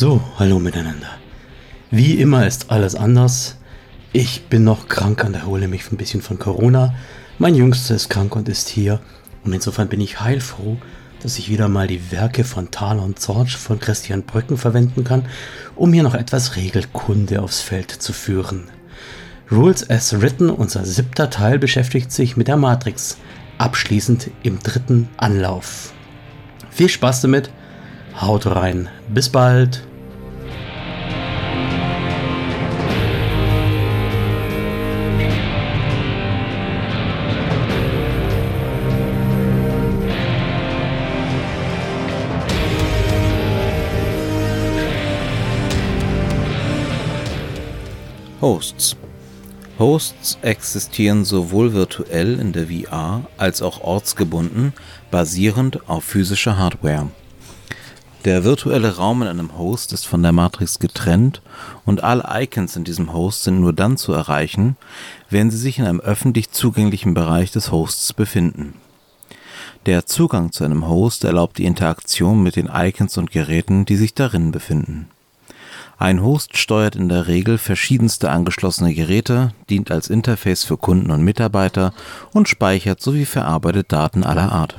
So, hallo miteinander. Wie immer ist alles anders. Ich bin noch krank und erhole mich ein bisschen von Corona. Mein Jüngster ist krank und ist hier. Und insofern bin ich heilfroh, dass ich wieder mal die Werke von Thaler und Zorch von Christian Brücken verwenden kann, um hier noch etwas Regelkunde aufs Feld zu führen. Rules as Written, unser siebter Teil, beschäftigt sich mit der Matrix, abschließend im dritten Anlauf. Viel Spaß damit, haut rein, bis bald. Hosts. Hosts existieren sowohl virtuell in der VR als auch ortsgebunden, basierend auf physischer Hardware. Der virtuelle Raum in einem Host ist von der Matrix getrennt und alle Icons in diesem Host sind nur dann zu erreichen, wenn sie sich in einem öffentlich zugänglichen Bereich des Hosts befinden. Der Zugang zu einem Host erlaubt die Interaktion mit den Icons und Geräten, die sich darin befinden ein Host steuert in der Regel verschiedenste angeschlossene Geräte, dient als Interface für Kunden und Mitarbeiter und speichert sowie verarbeitet Daten aller Art.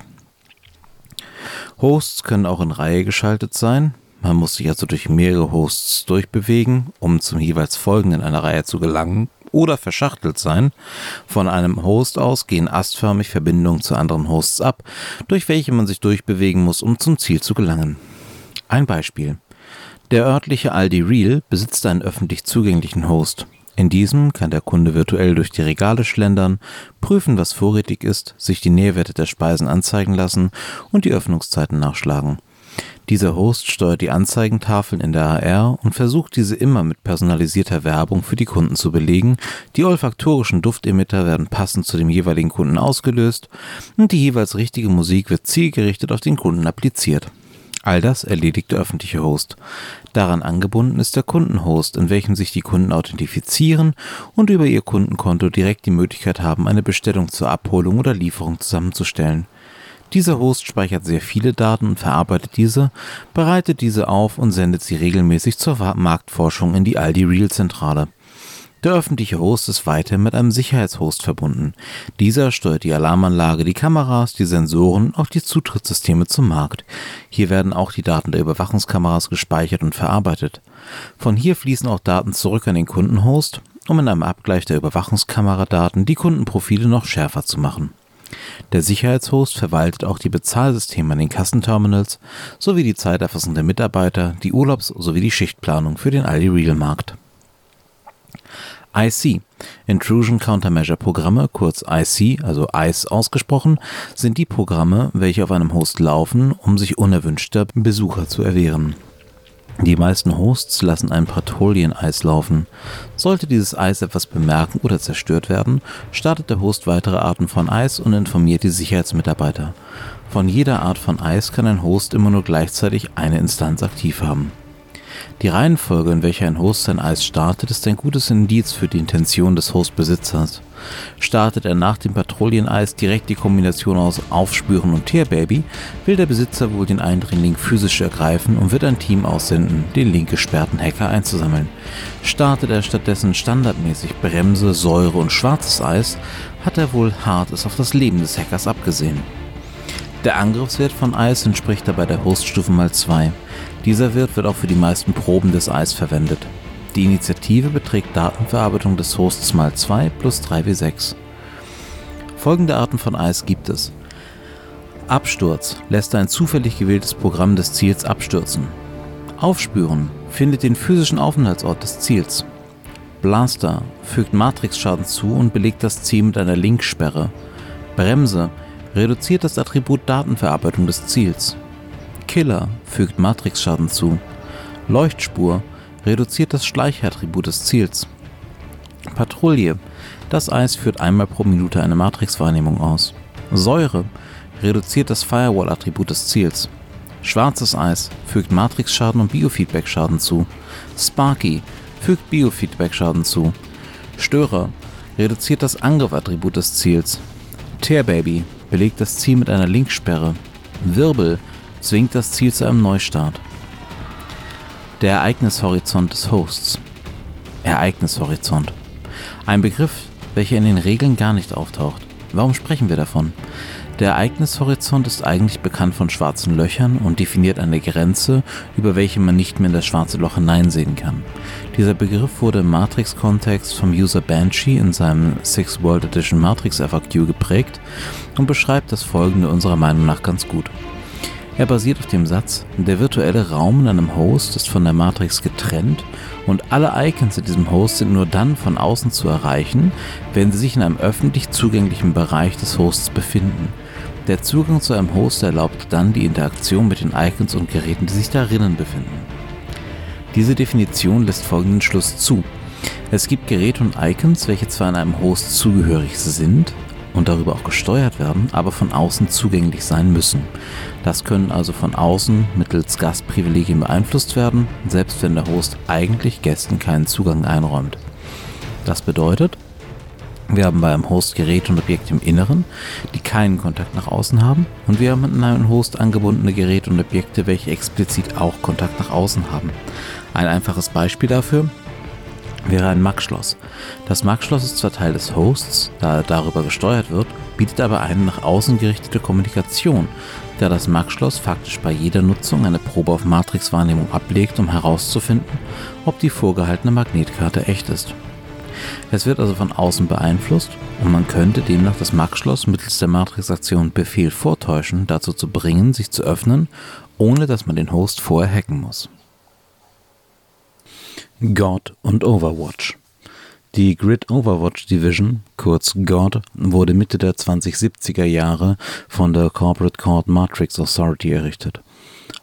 Hosts können auch in Reihe geschaltet sein. Man muss sich also durch mehrere Hosts durchbewegen, um zum jeweils folgenden einer Reihe zu gelangen oder verschachtelt sein. Von einem Host aus gehen astförmig Verbindungen zu anderen Hosts ab, durch welche man sich durchbewegen muss, um zum Ziel zu gelangen. Ein Beispiel. Der örtliche Aldi Real besitzt einen öffentlich zugänglichen Host. In diesem kann der Kunde virtuell durch die Regale schlendern, prüfen, was vorrätig ist, sich die Nährwerte der Speisen anzeigen lassen und die Öffnungszeiten nachschlagen. Dieser Host steuert die Anzeigentafeln in der AR und versucht diese immer mit personalisierter Werbung für die Kunden zu belegen. Die olfaktorischen Duftemitter werden passend zu dem jeweiligen Kunden ausgelöst und die jeweils richtige Musik wird zielgerichtet auf den Kunden appliziert. All das erledigt der öffentliche Host. Daran angebunden ist der Kundenhost, in welchem sich die Kunden authentifizieren und über ihr Kundenkonto direkt die Möglichkeit haben, eine Bestellung zur Abholung oder Lieferung zusammenzustellen. Dieser Host speichert sehr viele Daten und verarbeitet diese, bereitet diese auf und sendet sie regelmäßig zur Marktforschung in die Aldi Real Zentrale. Der öffentliche Host ist weiterhin mit einem Sicherheitshost verbunden. Dieser steuert die Alarmanlage, die Kameras, die Sensoren und auch die Zutrittssysteme zum Markt. Hier werden auch die Daten der Überwachungskameras gespeichert und verarbeitet. Von hier fließen auch Daten zurück an den Kundenhost, um in einem Abgleich der Überwachungskameradaten die Kundenprofile noch schärfer zu machen. Der Sicherheitshost verwaltet auch die Bezahlsysteme an den Kassenterminals sowie die Zeiterfassung der Mitarbeiter, die Urlaubs- sowie die Schichtplanung für den Aldi Real Markt. IC. Intrusion Countermeasure Programme, kurz IC, also ICE ausgesprochen, sind die Programme, welche auf einem Host laufen, um sich unerwünschter Besucher zu erwehren. Die meisten Hosts lassen ein Patrouillen-Eis laufen. Sollte dieses Eis etwas bemerken oder zerstört werden, startet der Host weitere Arten von Eis und informiert die Sicherheitsmitarbeiter. Von jeder Art von Eis kann ein Host immer nur gleichzeitig eine Instanz aktiv haben. Die Reihenfolge, in welcher ein Host sein Eis startet, ist ein gutes Indiz für die Intention des Hostbesitzers. Startet er nach dem Patrouilleneis direkt die Kombination aus Aufspüren und Tearbaby, will der Besitzer wohl den Eindringling physisch ergreifen und wird ein Team aussenden, den link gesperrten Hacker einzusammeln. Startet er stattdessen standardmäßig Bremse, Säure und schwarzes Eis, hat er wohl Hartes auf das Leben des Hackers abgesehen. Der Angriffswert von Eis entspricht dabei der Hoststufe mal 2. Dieser Wert wird auch für die meisten Proben des Eis verwendet. Die Initiative beträgt Datenverarbeitung des Hosts mal 2 plus 3w6. Folgende Arten von Eis gibt es. Absturz lässt ein zufällig gewähltes Programm des Ziels abstürzen. Aufspüren findet den physischen Aufenthaltsort des Ziels. Blaster fügt Matrixschaden zu und belegt das Ziel mit einer Linksperre. Bremse reduziert das Attribut Datenverarbeitung des Ziels. Killer fügt Matrix-Schaden zu. Leuchtspur reduziert das Schleichattribut des Ziels. Patrouille. Das Eis führt einmal pro Minute eine Matrix-Wahrnehmung aus. Säure reduziert das Firewall-Attribut des Ziels. Schwarzes Eis fügt Matrix-Schaden und Biofeedback-Schaden zu. Sparky fügt Biofeedback-Schaden zu. Störer reduziert das Angriff-Attribut des Ziels. Tearbaby belegt das Ziel mit einer Linksperre. Wirbel zwingt das Ziel zu einem Neustart. Der Ereignishorizont des Hosts. Ereignishorizont. Ein Begriff, welcher in den Regeln gar nicht auftaucht. Warum sprechen wir davon? Der Ereignishorizont ist eigentlich bekannt von schwarzen Löchern und definiert eine Grenze, über welche man nicht mehr in das schwarze Loch hineinsehen kann. Dieser Begriff wurde im Matrix-Kontext vom User Banshee in seinem Six World Edition Matrix FAQ geprägt und beschreibt das folgende unserer Meinung nach ganz gut. Er basiert auf dem Satz, der virtuelle Raum in einem Host ist von der Matrix getrennt und alle Icons in diesem Host sind nur dann von außen zu erreichen, wenn sie sich in einem öffentlich zugänglichen Bereich des Hosts befinden. Der Zugang zu einem Host erlaubt dann die Interaktion mit den Icons und Geräten, die sich darinnen befinden. Diese Definition lässt folgenden Schluss zu. Es gibt Geräte und Icons, welche zwar in einem Host zugehörig sind und darüber auch gesteuert werden, aber von außen zugänglich sein müssen. Das können also von außen mittels Gastprivilegien beeinflusst werden, selbst wenn der Host eigentlich Gästen keinen Zugang einräumt. Das bedeutet, wir haben bei einem Host Geräte und Objekte im Inneren, die keinen Kontakt nach außen haben. Und wir haben an einen Host angebundene Geräte und Objekte, welche explizit auch Kontakt nach außen haben. Ein einfaches Beispiel dafür wäre ein MAC-Schloss. Das MAC-Schloss ist zwar Teil des Hosts, da er darüber gesteuert wird, bietet aber eine nach außen gerichtete Kommunikation, da das MAC-Schloss faktisch bei jeder Nutzung eine Probe auf Matrix-Wahrnehmung ablegt, um herauszufinden, ob die vorgehaltene Magnetkarte echt ist. Es wird also von außen beeinflusst und man könnte demnach das Max-Schloss mittels der Matrix-Aktion Befehl vortäuschen, dazu zu bringen, sich zu öffnen, ohne dass man den Host vorher hacken muss. God und Overwatch die Grid Overwatch Division, kurz GOD, wurde Mitte der 2070er Jahre von der Corporate Court Matrix Authority errichtet.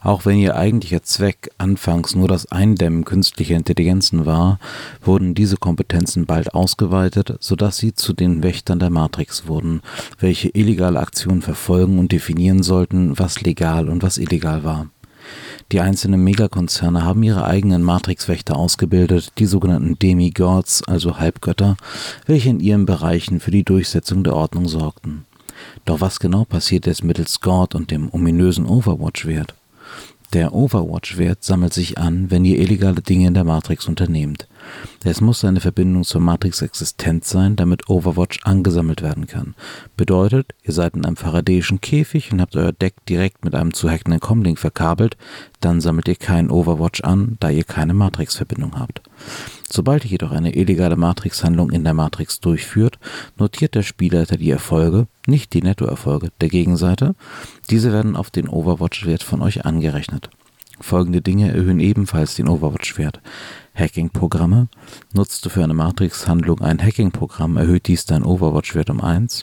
Auch wenn ihr eigentlicher Zweck anfangs nur das Eindämmen künstlicher Intelligenzen war, wurden diese Kompetenzen bald ausgeweitet, sodass sie zu den Wächtern der Matrix wurden, welche illegale Aktionen verfolgen und definieren sollten, was legal und was illegal war. Die einzelnen Megakonzerne haben ihre eigenen Matrix-Wächter ausgebildet, die sogenannten Demigods, also Halbgötter, welche in ihren Bereichen für die Durchsetzung der Ordnung sorgten. Doch was genau passiert jetzt mittels God und dem ominösen Overwatch-Wert? Der Overwatch-Wert sammelt sich an, wenn ihr illegale Dinge in der Matrix unternehmt. Es muss eine Verbindung zur Matrix existent sein, damit Overwatch angesammelt werden kann. Bedeutet, ihr seid in einem faradäischen Käfig und habt euer Deck direkt mit einem zu hackenden Comlink verkabelt, dann sammelt ihr keinen Overwatch an, da ihr keine Matrix-Verbindung habt. Sobald ihr jedoch eine illegale Matrix-Handlung in der Matrix durchführt, notiert der Spielleiter die Erfolge, nicht die Nettoerfolge der Gegenseite. Diese werden auf den Overwatch-Wert von euch angerechnet. Folgende Dinge erhöhen ebenfalls den Overwatch-Wert. Hacking-Programme. Nutzt du für eine Matrix-Handlung ein Hacking-Programm, erhöht dies deinen Overwatch-Wert um 1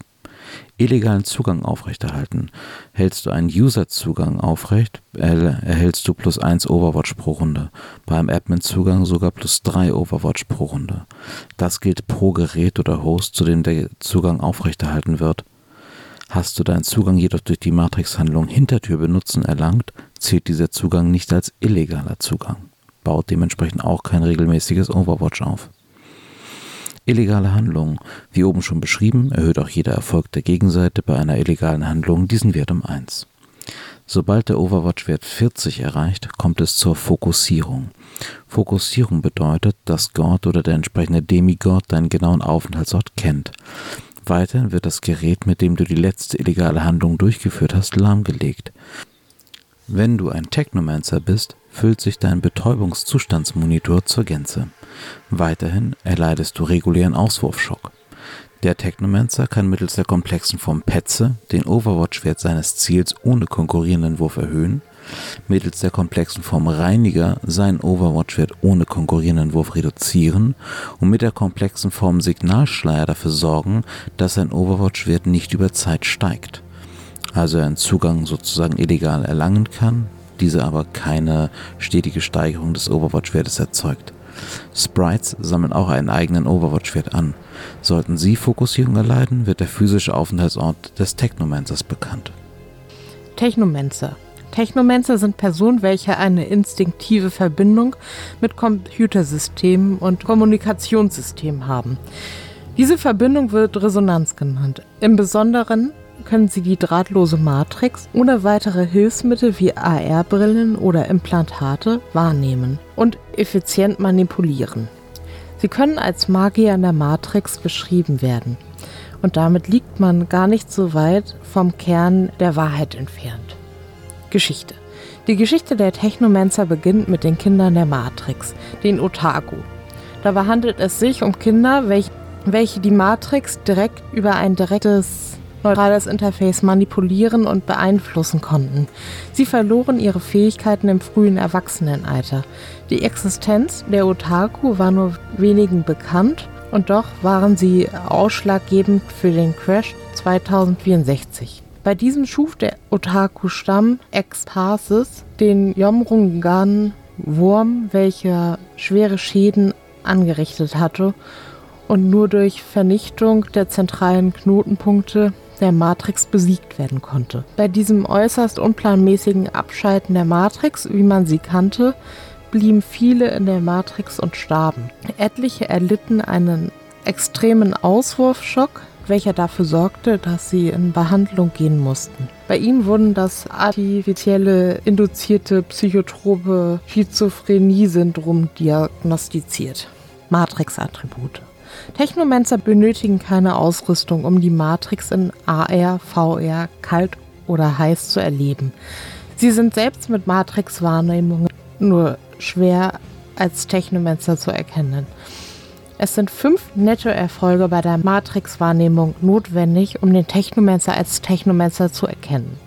illegalen Zugang aufrechterhalten. Hältst du einen User-Zugang aufrecht, erhältst du plus 1 Overwatch pro Runde. Beim Admin-Zugang sogar plus 3 Overwatch pro Runde. Das gilt pro Gerät oder Host, zu dem der Zugang aufrechterhalten wird. Hast du deinen Zugang jedoch durch die Matrix-Handlung Hintertür benutzen erlangt, zählt dieser Zugang nicht als illegaler Zugang. Baut dementsprechend auch kein regelmäßiges Overwatch auf. Illegale Handlungen. Wie oben schon beschrieben, erhöht auch jeder Erfolg der Gegenseite bei einer illegalen Handlung diesen Wert um 1. Sobald der Overwatch-Wert 40 erreicht, kommt es zur Fokussierung. Fokussierung bedeutet, dass Gott oder der entsprechende Demigod deinen genauen Aufenthaltsort kennt. Weiterhin wird das Gerät, mit dem du die letzte illegale Handlung durchgeführt hast, lahmgelegt. Wenn du ein Technomancer bist, füllt sich dein Betäubungszustandsmonitor zur Gänze. Weiterhin erleidest du regulären Auswurfschock. Der Technomancer kann mittels der komplexen Form Petze den Overwatch-Wert seines Ziels ohne konkurrierenden Wurf erhöhen, mittels der komplexen Form Reiniger seinen Overwatch-Wert ohne konkurrierenden Wurf reduzieren und mit der komplexen Form Signalschleier dafür sorgen, dass sein Overwatch-Wert nicht über Zeit steigt. Also er einen Zugang sozusagen illegal erlangen kann, diese aber keine stetige Steigerung des Overwatch-Wertes erzeugt. Sprites sammeln auch einen eigenen Overwatch-Wert an. Sollten sie Fokussierung erleiden, wird der physische Aufenthaltsort des Technomancers bekannt. Technomancer. Technomancer sind Personen, welche eine instinktive Verbindung mit Computersystemen und Kommunikationssystemen haben. Diese Verbindung wird Resonanz genannt. Im Besonderen können sie die drahtlose Matrix ohne weitere Hilfsmittel wie AR-Brillen oder Implantate wahrnehmen und effizient manipulieren. Sie können als Magier in der Matrix beschrieben werden. Und damit liegt man gar nicht so weit vom Kern der Wahrheit entfernt. Geschichte. Die Geschichte der Technomancer beginnt mit den Kindern der Matrix, den Otaku. Dabei handelt es sich um Kinder, welche, welche die Matrix direkt über ein direktes neutrales Interface manipulieren und beeinflussen konnten. Sie verloren ihre Fähigkeiten im frühen Erwachsenenalter. Die Existenz der Otaku war nur wenigen bekannt und doch waren sie ausschlaggebend für den Crash 2064. Bei diesem schuf der Otaku-Stamm Exparsis den Yomrungan-Wurm, welcher schwere Schäden angerichtet hatte und nur durch Vernichtung der zentralen Knotenpunkte der Matrix besiegt werden konnte. Bei diesem äußerst unplanmäßigen Abschalten der Matrix, wie man sie kannte, blieben viele in der Matrix und starben. Etliche erlitten einen extremen Auswurfschock, welcher dafür sorgte, dass sie in Behandlung gehen mussten. Bei ihm wurden das artifizielle induzierte psychotrope Schizophrenie-Syndrom diagnostiziert. Matrix-Attribute. Technomancer benötigen keine Ausrüstung, um die Matrix in AR, VR, kalt oder heiß zu erleben. Sie sind selbst mit Matrix-Wahrnehmungen nur schwer als Technomancer zu erkennen. Es sind fünf Nettoerfolge bei der Matrix-Wahrnehmung notwendig, um den Technomancer als Technomancer zu erkennen.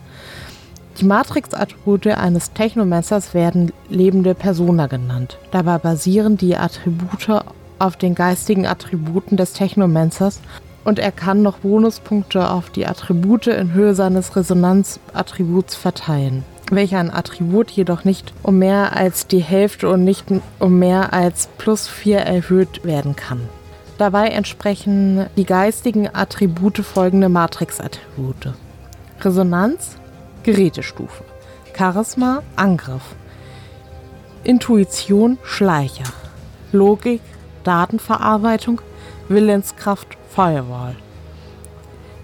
Die Matrix-Attribute eines Technomancers werden lebende Persona genannt. Dabei basieren die Attribute auf den geistigen Attributen des Technomancers und er kann noch Bonuspunkte auf die Attribute in Höhe seines Resonanzattributs verteilen welcher ein Attribut jedoch nicht um mehr als die Hälfte und nicht um mehr als plus 4 erhöht werden kann. Dabei entsprechen die geistigen Attribute folgende Matrix-Attribute. Resonanz, Gerätestufe. Charisma, Angriff. Intuition, Schleicher. Logik, Datenverarbeitung, Willenskraft, Firewall.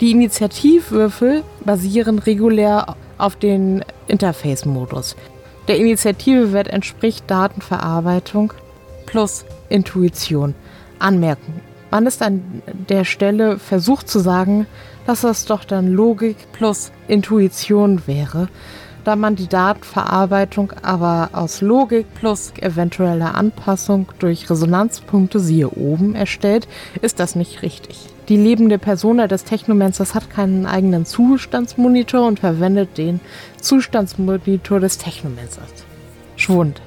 Die Initiativwürfel basieren regulär auf den Interface-Modus. Der Initiativewert entspricht Datenverarbeitung plus Intuition. Anmerkung. Man ist an der Stelle versucht zu sagen, dass das doch dann Logik plus Intuition wäre. Da man die Datenverarbeitung aber aus Logik plus eventueller Anpassung durch Resonanzpunkte siehe oben erstellt, ist das nicht richtig. Die lebende Persona des Technomancers hat keinen eigenen Zustandsmonitor und verwendet den Zustandsmonitor des Technomancers. Schwund.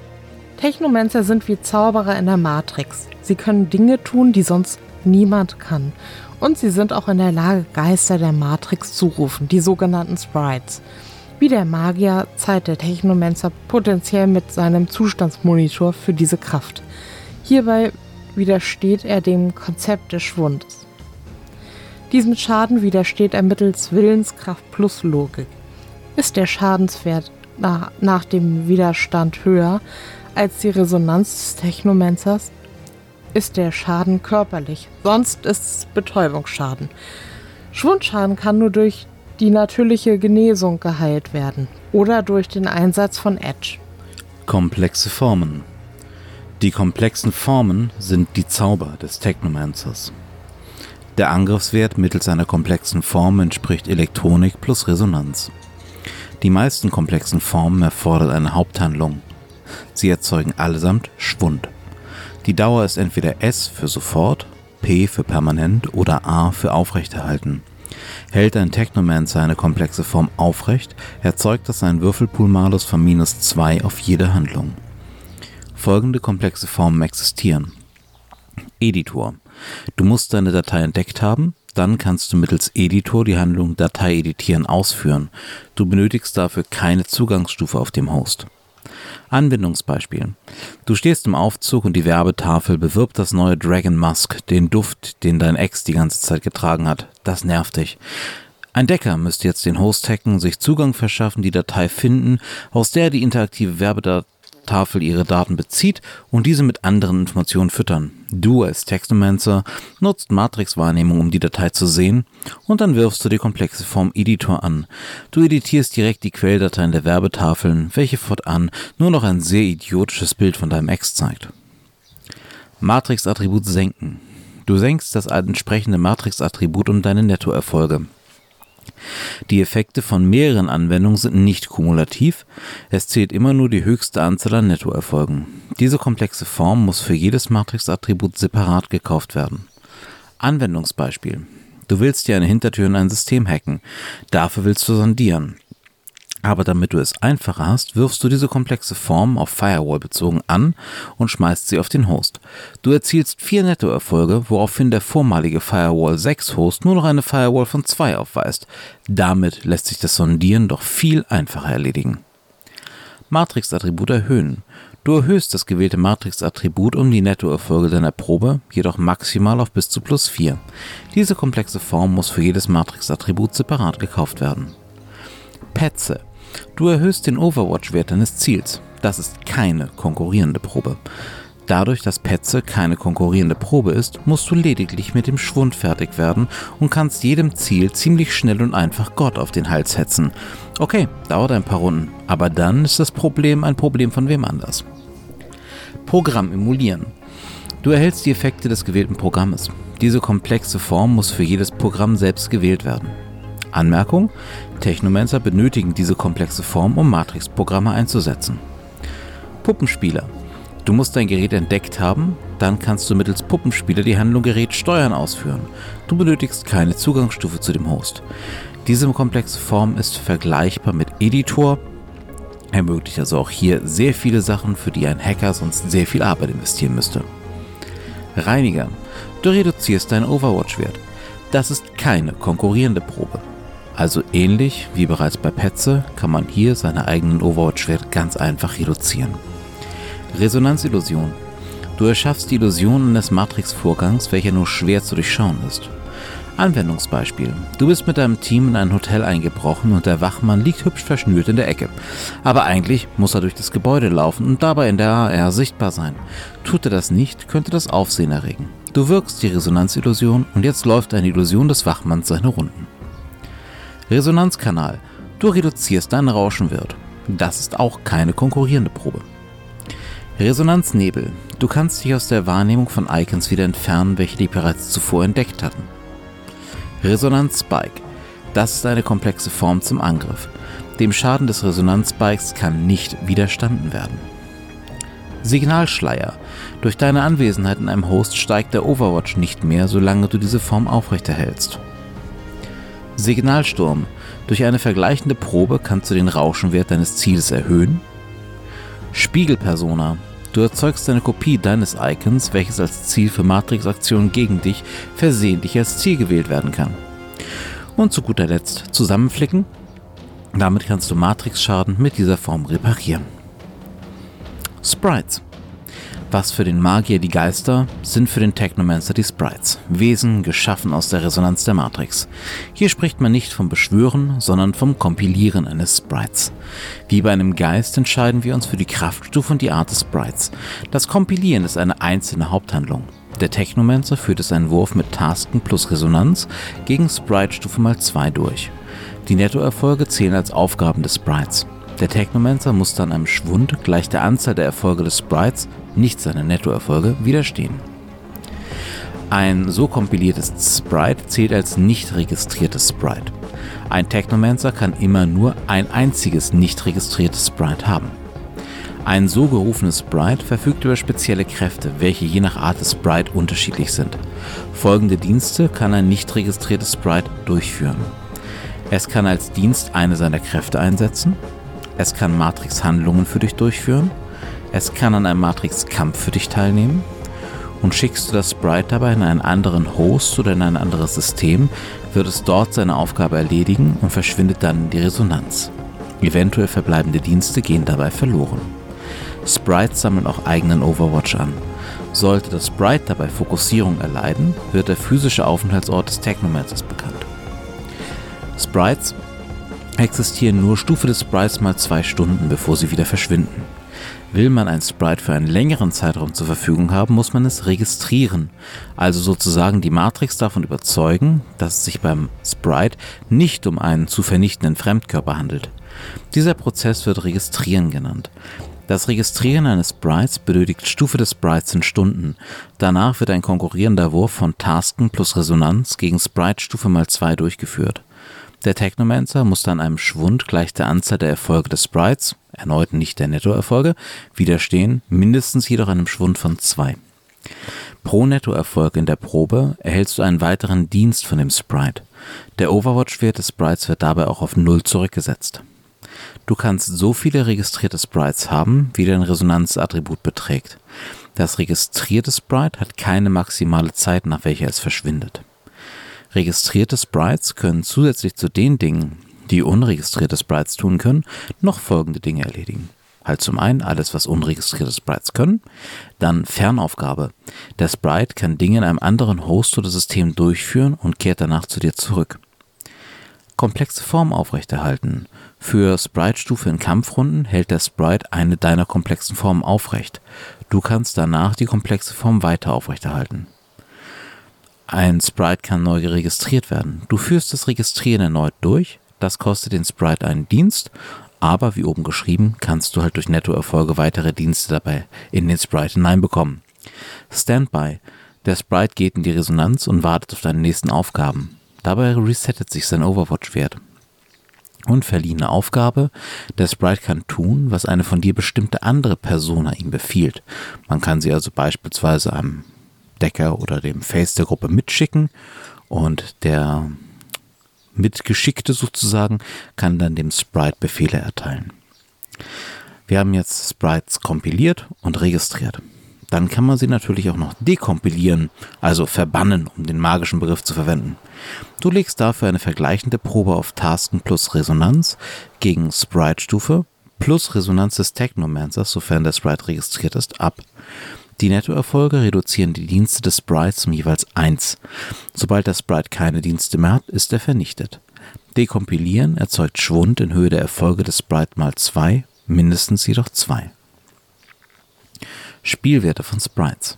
Technomancer sind wie Zauberer in der Matrix. Sie können Dinge tun, die sonst niemand kann. Und sie sind auch in der Lage, Geister der Matrix zu rufen, die sogenannten Sprites. Wie der Magier zahlt der Technomancer potenziell mit seinem Zustandsmonitor für diese Kraft. Hierbei widersteht er dem Konzept des Schwundes. Diesem Schaden widersteht er mittels Willenskraft plus Logik. Ist der Schadenswert nach, nach dem Widerstand höher als die Resonanz des Technomancers, ist der Schaden körperlich, sonst ist es Betäubungsschaden. Schwundschaden kann nur durch die natürliche Genesung geheilt werden oder durch den Einsatz von Edge. Komplexe Formen. Die komplexen Formen sind die Zauber des Technomancers. Der Angriffswert mittels einer komplexen Form entspricht Elektronik plus Resonanz. Die meisten komplexen Formen erfordern eine Haupthandlung. Sie erzeugen allesamt Schwund. Die Dauer ist entweder S für sofort, P für permanent oder A für aufrechterhalten. Hält ein Technomancer eine komplexe Form aufrecht, erzeugt das einen Würfelpool-Malus von minus 2 auf jede Handlung. Folgende komplexe Formen existieren. Editor. Du musst deine Datei entdeckt haben, dann kannst du mittels Editor die Handlung Datei editieren ausführen. Du benötigst dafür keine Zugangsstufe auf dem Host. Anwendungsbeispiel. Du stehst im Aufzug und die Werbetafel bewirbt das neue Dragon Musk, den Duft, den dein Ex die ganze Zeit getragen hat. Das nervt dich. Ein Decker müsste jetzt den Host hacken, sich Zugang verschaffen, die Datei finden, aus der die interaktive Werbetafel ihre Daten bezieht und diese mit anderen Informationen füttern. Du als Textomancer nutzt Matrix-Wahrnehmung, um die Datei zu sehen, und dann wirfst du die komplexe Form Editor an. Du editierst direkt die Quelldateien der Werbetafeln, welche fortan nur noch ein sehr idiotisches Bild von deinem Ex zeigt. Matrix-Attribut senken. Du senkst das entsprechende Matrix-Attribut um deine Nettoerfolge. Die Effekte von mehreren Anwendungen sind nicht kumulativ, es zählt immer nur die höchste Anzahl an Nettoerfolgen. Diese komplexe Form muss für jedes Matrix-Attribut separat gekauft werden. Anwendungsbeispiel. Du willst dir eine Hintertür in ein System hacken. Dafür willst du sondieren. Aber damit du es einfacher hast, wirfst du diese komplexe Form auf Firewall bezogen an und schmeißt sie auf den Host. Du erzielst vier Nettoerfolge, woraufhin der vormalige Firewall 6 Host nur noch eine Firewall von 2 aufweist. Damit lässt sich das Sondieren doch viel einfacher erledigen. Matrix-Attribut erhöhen. Du erhöhst das gewählte Matrix-Attribut um die Nettoerfolge deiner Probe, jedoch maximal auf bis zu plus 4. Diese komplexe Form muss für jedes Matrix-Attribut separat gekauft werden. Petze. Du erhöhst den Overwatch-Wert deines Ziels. Das ist keine konkurrierende Probe. Dadurch, dass Petze keine konkurrierende Probe ist, musst du lediglich mit dem Schwund fertig werden und kannst jedem Ziel ziemlich schnell und einfach Gott auf den Hals hetzen. Okay, dauert ein paar Runden, aber dann ist das Problem ein Problem von wem anders. Programm emulieren. Du erhältst die Effekte des gewählten Programmes. Diese komplexe Form muss für jedes Programm selbst gewählt werden. Anmerkung: Technomancer benötigen diese komplexe Form, um Matrix-Programme einzusetzen. Puppenspieler. Du musst dein Gerät entdeckt haben, dann kannst du mittels Puppenspieler die Handlung Gerät steuern ausführen. Du benötigst keine Zugangsstufe zu dem Host. Diese komplexe Form ist vergleichbar mit Editor, ermöglicht also auch hier sehr viele Sachen, für die ein Hacker sonst sehr viel Arbeit investieren müsste. Reiniger. Du reduzierst deinen Overwatch-Wert. Das ist keine konkurrierende Probe. Also ähnlich wie bereits bei Petze kann man hier seine eigenen Overwatch-Werte ganz einfach reduzieren. Resonanzillusion. Du erschaffst die Illusion eines Matrix-Vorgangs, welcher nur schwer zu durchschauen ist. Anwendungsbeispiel. Du bist mit deinem Team in ein Hotel eingebrochen und der Wachmann liegt hübsch verschnürt in der Ecke. Aber eigentlich muss er durch das Gebäude laufen und dabei in der AR sichtbar sein. Tut er das nicht, könnte das Aufsehen erregen. Du wirkst die Resonanzillusion und jetzt läuft eine Illusion des Wachmanns seine Runden. Resonanzkanal. Du reduzierst deinen Rauschenwert. Das ist auch keine konkurrierende Probe. Resonanznebel. Du kannst dich aus der Wahrnehmung von Icons wieder entfernen, welche die bereits zuvor entdeckt hatten. Resonanzspike. Das ist eine komplexe Form zum Angriff. Dem Schaden des Resonanzspikes kann nicht widerstanden werden. Signalschleier. Durch deine Anwesenheit in einem Host steigt der Overwatch nicht mehr, solange du diese Form aufrechterhältst. Signalsturm. Durch eine vergleichende Probe kannst du den Rauschenwert deines Ziels erhöhen. Spiegelpersona. Du erzeugst eine Kopie deines Icons, welches als Ziel für Matrix-Aktionen gegen dich versehentlich als Ziel gewählt werden kann. Und zu guter Letzt zusammenflicken. Damit kannst du Matrix-Schaden mit dieser Form reparieren. Sprites. Was für den Magier die Geister, sind für den Technomancer die Sprites, Wesen geschaffen aus der Resonanz der Matrix. Hier spricht man nicht vom Beschwören, sondern vom Kompilieren eines Sprites. Wie bei einem Geist entscheiden wir uns für die Kraftstufe und die Art des Sprites. Das Kompilieren ist eine einzelne Haupthandlung. Der Technomancer führt es einen Wurf mit Tasken plus Resonanz gegen Sprite-Stufe mal 2 durch. Die Nettoerfolge zählen als Aufgaben des Sprites. Der Technomancer muss dann einem Schwund gleich der Anzahl der Erfolge des Sprites, nicht seiner Nettoerfolge, widerstehen. Ein so kompiliertes Sprite zählt als nicht registriertes Sprite. Ein Technomancer kann immer nur ein einziges nicht registriertes Sprite haben. Ein so gerufenes Sprite verfügt über spezielle Kräfte, welche je nach Art des Sprite unterschiedlich sind. Folgende Dienste kann ein nicht registriertes Sprite durchführen. Es kann als Dienst eine seiner Kräfte einsetzen, es kann Matrix-Handlungen für dich durchführen. Es kann an einem Matrix-Kampf für dich teilnehmen. Und schickst du das Sprite dabei in einen anderen Host oder in ein anderes System, wird es dort seine Aufgabe erledigen und verschwindet dann in die Resonanz. Eventuell verbleibende Dienste gehen dabei verloren. Sprites sammeln auch eigenen Overwatch an. Sollte das Sprite dabei Fokussierung erleiden, wird der physische Aufenthaltsort des Technomancers bekannt. Sprites existieren nur Stufe des Sprites mal zwei Stunden, bevor sie wieder verschwinden. Will man ein Sprite für einen längeren Zeitraum zur Verfügung haben, muss man es registrieren. Also sozusagen die Matrix davon überzeugen, dass es sich beim Sprite nicht um einen zu vernichtenden Fremdkörper handelt. Dieser Prozess wird Registrieren genannt. Das Registrieren eines Sprites benötigt Stufe des Sprites in Stunden. Danach wird ein konkurrierender Wurf von Tasken plus Resonanz gegen Sprite Stufe mal 2 durchgeführt. Der Technomancer muss dann einem Schwund gleich der Anzahl der Erfolge des Sprites, erneut nicht der Nettoerfolge, widerstehen, mindestens jedoch einem Schwund von 2. Pro Nettoerfolg in der Probe erhältst du einen weiteren Dienst von dem Sprite. Der Overwatch-Wert des Sprites wird dabei auch auf 0 zurückgesetzt. Du kannst so viele registrierte Sprites haben, wie dein Resonanzattribut beträgt. Das registrierte Sprite hat keine maximale Zeit, nach welcher es verschwindet. Registrierte Sprites können zusätzlich zu den Dingen, die unregistrierte Sprites tun können, noch folgende Dinge erledigen. Halt zum einen alles, was unregistrierte Sprites können. Dann Fernaufgabe. Der Sprite kann Dinge in einem anderen Host oder System durchführen und kehrt danach zu dir zurück. Komplexe Form aufrechterhalten. Für Sprite-Stufe in Kampfrunden hält der Sprite eine deiner komplexen Formen aufrecht. Du kannst danach die komplexe Form weiter aufrechterhalten. Ein Sprite kann neu registriert werden. Du führst das Registrieren erneut durch. Das kostet den Sprite einen Dienst, aber wie oben geschrieben, kannst du halt durch Nettoerfolge weitere Dienste dabei in den Sprite hineinbekommen. Standby. Der Sprite geht in die Resonanz und wartet auf deine nächsten Aufgaben. Dabei resettet sich sein Overwatch-Wert. Und verliehene Aufgabe. Der Sprite kann tun, was eine von dir bestimmte andere Persona ihm befiehlt. Man kann sie also beispielsweise einem Decker oder dem Face der Gruppe mitschicken und der Mitgeschickte sozusagen kann dann dem Sprite Befehle erteilen. Wir haben jetzt Sprites kompiliert und registriert. Dann kann man sie natürlich auch noch dekompilieren, also verbannen, um den magischen Begriff zu verwenden. Du legst dafür eine vergleichende Probe auf Tasken plus Resonanz gegen Sprite-Stufe plus Resonanz des Technomancers, sofern der Sprite registriert ist, ab. Die Nettoerfolge reduzieren die Dienste des Sprites um jeweils 1. Sobald der Sprite keine Dienste mehr hat, ist er vernichtet. Dekompilieren erzeugt Schwund in Höhe der Erfolge des Sprite mal 2, mindestens jedoch 2. Spielwerte von Sprites.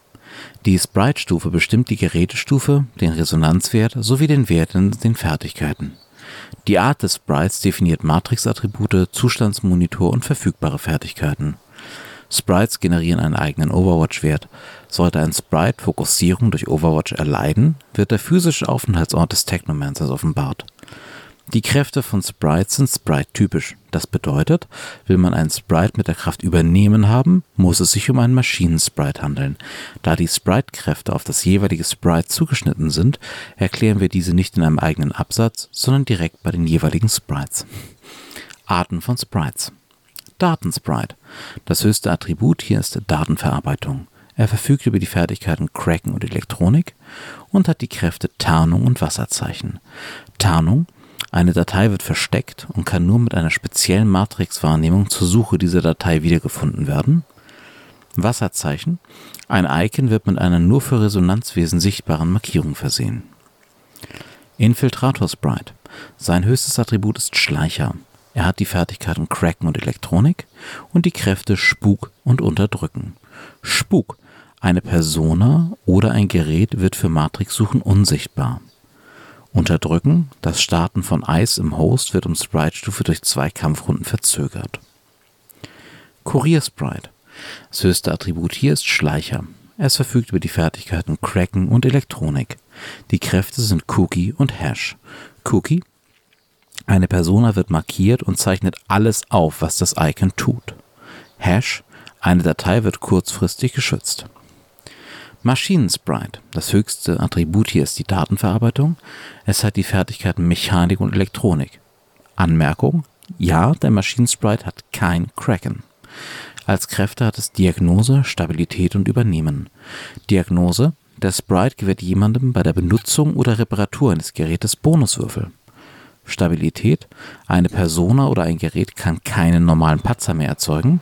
Die Sprite-Stufe bestimmt die Gerätestufe, den Resonanzwert sowie den Wert in den Fertigkeiten. Die Art des Sprites definiert Matrix-Attribute, Zustandsmonitor und verfügbare Fertigkeiten. Sprites generieren einen eigenen Overwatch-Wert. Sollte ein Sprite Fokussierung durch Overwatch erleiden, wird der physische Aufenthaltsort des Technomancers offenbart. Die Kräfte von Sprites sind Sprite-typisch. Das bedeutet, will man einen Sprite mit der Kraft übernehmen haben, muss es sich um einen Maschinen-Sprite handeln. Da die Sprite-Kräfte auf das jeweilige Sprite zugeschnitten sind, erklären wir diese nicht in einem eigenen Absatz, sondern direkt bei den jeweiligen Sprites. Arten von Sprites. Datensprite. Das höchste Attribut hier ist Datenverarbeitung. Er verfügt über die Fertigkeiten Cracken und Elektronik und hat die Kräfte Tarnung und Wasserzeichen. Tarnung eine Datei wird versteckt und kann nur mit einer speziellen Matrixwahrnehmung zur Suche dieser Datei wiedergefunden werden. Wasserzeichen. Ein Icon wird mit einer nur für Resonanzwesen sichtbaren Markierung versehen. Infiltrator Sprite. Sein höchstes Attribut ist Schleicher. Er hat die Fertigkeiten Cracken und Elektronik und die Kräfte Spuk und Unterdrücken. Spuk. Eine Persona oder ein Gerät wird für Matrix-Suchen unsichtbar. Unterdrücken. Das Starten von Eis im Host wird um Sprite-Stufe durch zwei Kampfrunden verzögert. Kurier-Sprite. Das höchste Attribut hier ist Schleicher. Es verfügt über die Fertigkeiten Cracken und Elektronik. Die Kräfte sind Cookie und Hash. Cookie. Eine Persona wird markiert und zeichnet alles auf, was das Icon tut. Hash. Eine Datei wird kurzfristig geschützt. Maschinensprite. Das höchste Attribut hier ist die Datenverarbeitung. Es hat die Fertigkeiten Mechanik und Elektronik. Anmerkung: Ja, der Maschinensprite hat kein Kraken. Als Kräfte hat es Diagnose, Stabilität und Übernehmen. Diagnose: Der Sprite gewährt jemandem bei der Benutzung oder Reparatur eines Gerätes Bonuswürfel. Stabilität: Eine Persona oder ein Gerät kann keinen normalen Patzer mehr erzeugen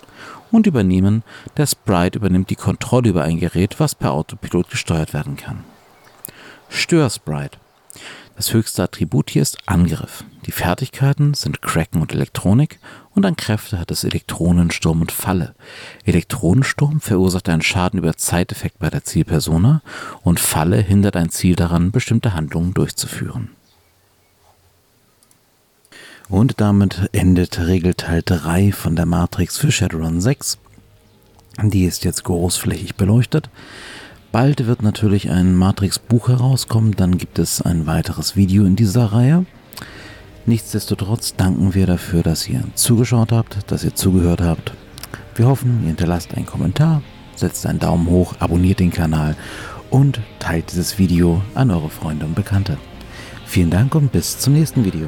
und übernehmen. Der Sprite übernimmt die Kontrolle über ein Gerät, was per Autopilot gesteuert werden kann. Störsprite. Das höchste Attribut hier ist Angriff. Die Fertigkeiten sind Cracken und Elektronik Und an Kräfte hat es Elektronensturm und Falle. Elektronensturm verursacht einen Schaden über Zeiteffekt bei der Zielpersona und Falle hindert ein Ziel daran, bestimmte Handlungen durchzuführen. Und damit endet Regelteil 3 von der Matrix für Shadowrun 6. Die ist jetzt großflächig beleuchtet. Bald wird natürlich ein Matrix-Buch herauskommen, dann gibt es ein weiteres Video in dieser Reihe. Nichtsdestotrotz danken wir dafür, dass ihr zugeschaut habt, dass ihr zugehört habt. Wir hoffen, ihr hinterlasst einen Kommentar, setzt einen Daumen hoch, abonniert den Kanal und teilt dieses Video an eure Freunde und Bekannte. Vielen Dank und bis zum nächsten Video.